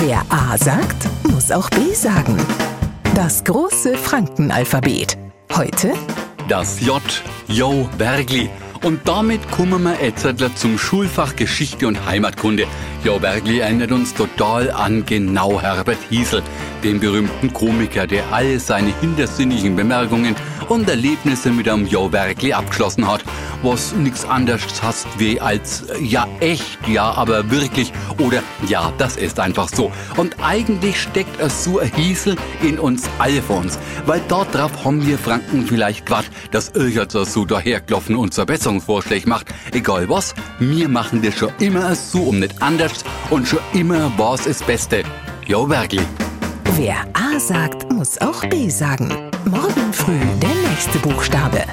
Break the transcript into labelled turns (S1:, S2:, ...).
S1: Wer A sagt, muss auch B sagen. Das große Frankenalphabet. Heute
S2: Das J, Jo Bergli. Und damit kommen wir jetzt zum Schulfach Geschichte und Heimatkunde. Jo Bergli erinnert uns total an genau Herbert Hiesel, den berühmten Komiker, der all seine hintersinnigen Bemerkungen und Erlebnisse mit einem Jo Bergli abgeschlossen hat, was nichts anderes heißt wie als ja echt, ja aber wirklich oder ja, das ist einfach so. Und eigentlich steckt es so ein Hiesel in uns alle von uns, weil dort drauf haben wir Franken vielleicht grad, dass irgendwas so daherklopfen und Verbesserungsvorschläge macht. Egal was, wir machen das schon immer so um nicht anders und schon immer war's das Beste. Jo Bergli.
S1: Wer A sagt, muss auch B sagen. Morgen früh der nächste Buchstabe.